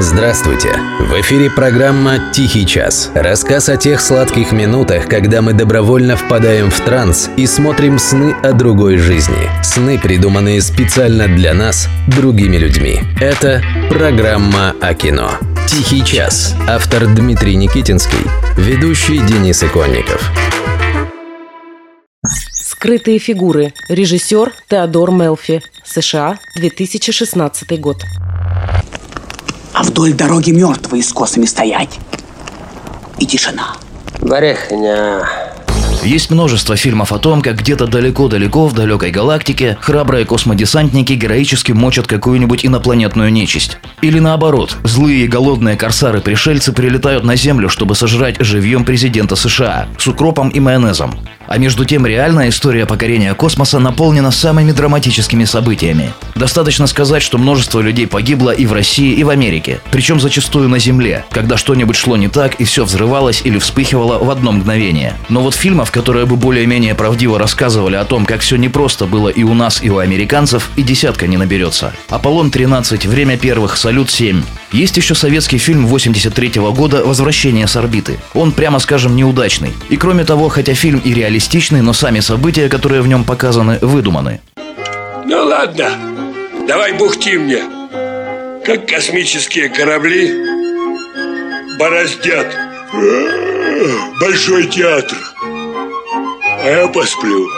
Здравствуйте! В эфире программа «Тихий час». Рассказ о тех сладких минутах, когда мы добровольно впадаем в транс и смотрим сны о другой жизни. Сны, придуманные специально для нас, другими людьми. Это программа о кино. «Тихий час». Автор Дмитрий Никитинский. Ведущий Денис Иконников. Скрытые фигуры. Режиссер Теодор Мелфи. США. 2016 год а вдоль дороги мертвые с косами стоять. И тишина. Барехня. Есть множество фильмов о том, как где-то далеко-далеко в далекой галактике храбрые космодесантники героически мочат какую-нибудь инопланетную нечисть. Или наоборот, злые и голодные корсары-пришельцы прилетают на Землю, чтобы сожрать живьем президента США с укропом и майонезом. А между тем реальная история покорения космоса наполнена самыми драматическими событиями. Достаточно сказать, что множество людей погибло и в России, и в Америке. Причем зачастую на Земле, когда что-нибудь шло не так и все взрывалось или вспыхивало в одно мгновение. Но вот фильмов, которые бы более-менее правдиво рассказывали о том, как все непросто было и у нас, и у американцев, и десятка не наберется. «Аполлон-13», «Время первых», «Салют-7». Есть еще советский фильм 83 -го года «Возвращение с орбиты». Он, прямо скажем, неудачный. И кроме того, хотя фильм и реалистичный, но сами события, которые в нем показаны, выдуманы. Ну ладно, давай бухти мне. Как космические корабли бороздят большой театр. А я посплю.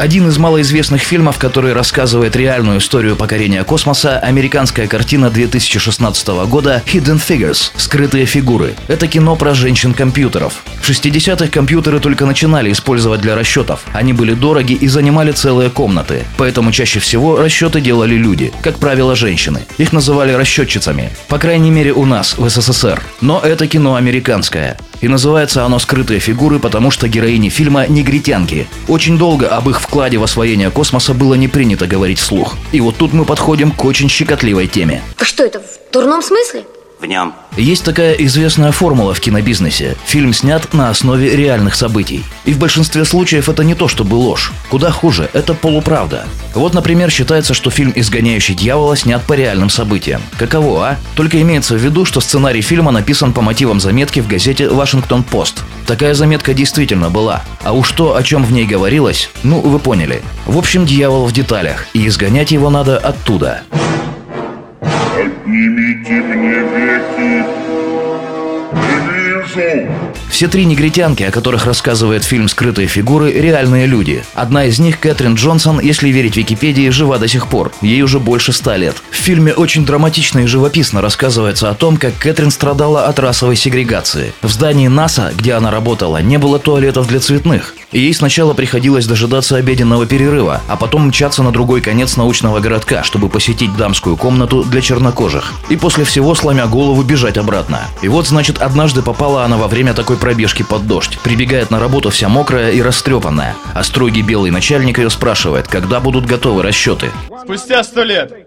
Один из малоизвестных фильмов, который рассказывает реальную историю покорения космоса, американская картина 2016 года «Hidden Figures» – «Скрытые фигуры». Это кино про женщин-компьютеров. В 60-х компьютеры только начинали использовать для расчетов. Они были дороги и занимали целые комнаты. Поэтому чаще всего расчеты делали люди, как правило, женщины. Их называли расчетчицами. По крайней мере у нас, в СССР. Но это кино американское. И называется оно «Скрытые фигуры», потому что героини фильма – негритянки. Очень долго об их вкладе в освоение космоса было не принято говорить вслух. И вот тут мы подходим к очень щекотливой теме. Что это, в дурном смысле? В нем. Есть такая известная формула в кинобизнесе. Фильм снят на основе реальных событий. И в большинстве случаев это не то чтобы ложь. Куда хуже, это полуправда. Вот, например, считается, что фильм «Изгоняющий дьявола» снят по реальным событиям. Каково, а? Только имеется в виду, что сценарий фильма написан по мотивам заметки в газете «Вашингтон Пост». Такая заметка действительно была. А уж то, о чем в ней говорилось, ну, вы поняли. В общем, дьявол в деталях, и изгонять его надо оттуда. Поднимите мне веки. Не вижу. Все три негритянки, о которых рассказывает фильм «Скрытые фигуры», реальные люди. Одна из них, Кэтрин Джонсон, если верить Википедии, жива до сих пор. Ей уже больше ста лет. В фильме очень драматично и живописно рассказывается о том, как Кэтрин страдала от расовой сегрегации. В здании НАСА, где она работала, не было туалетов для цветных. Ей сначала приходилось дожидаться обеденного перерыва, а потом мчаться на другой конец научного городка, чтобы посетить дамскую комнату для чернокожих. И после всего, сломя голову, бежать обратно. И вот, значит, однажды попала она во время такой пробежки под дождь. Прибегает на работу вся мокрая и растрепанная. А строгий белый начальник ее спрашивает, когда будут готовы расчеты. Спустя сто лет.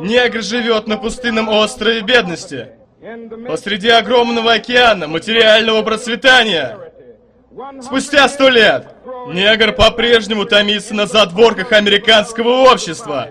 Негр живет на пустынном острове бедности. Посреди огромного океана материального процветания. Спустя сто лет негр по-прежнему томится на задворках американского общества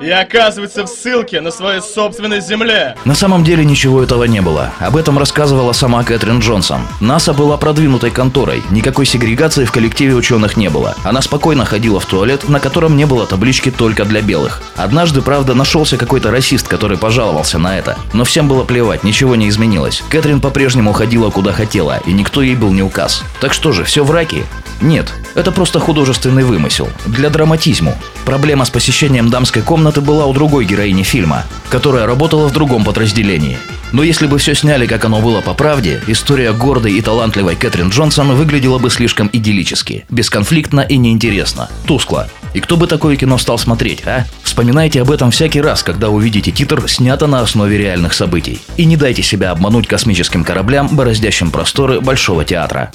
и оказывается в ссылке на своей собственной земле. На самом деле ничего этого не было. Об этом рассказывала сама Кэтрин Джонсон. НАСА была продвинутой конторой. Никакой сегрегации в коллективе ученых не было. Она спокойно ходила в туалет, на котором не было таблички только для белых. Однажды, правда, нашелся какой-то расист, который пожаловался на это. Но всем было плевать, ничего не изменилось. Кэтрин по-прежнему ходила куда хотела, и никто ей был не указ. Так что же, все в раке? Нет, это просто художественный вымысел. Для драматизму. Проблема с посещением дамской комнаты была у другой героини фильма, которая работала в другом подразделении. Но если бы все сняли, как оно было по правде, история гордой и талантливой Кэтрин Джонсон выглядела бы слишком идиллически, бесконфликтно и неинтересно, тускло. И кто бы такое кино стал смотреть, а? Вспоминайте об этом всякий раз, когда увидите титр «Снято на основе реальных событий». И не дайте себя обмануть космическим кораблям, бороздящим просторы Большого театра.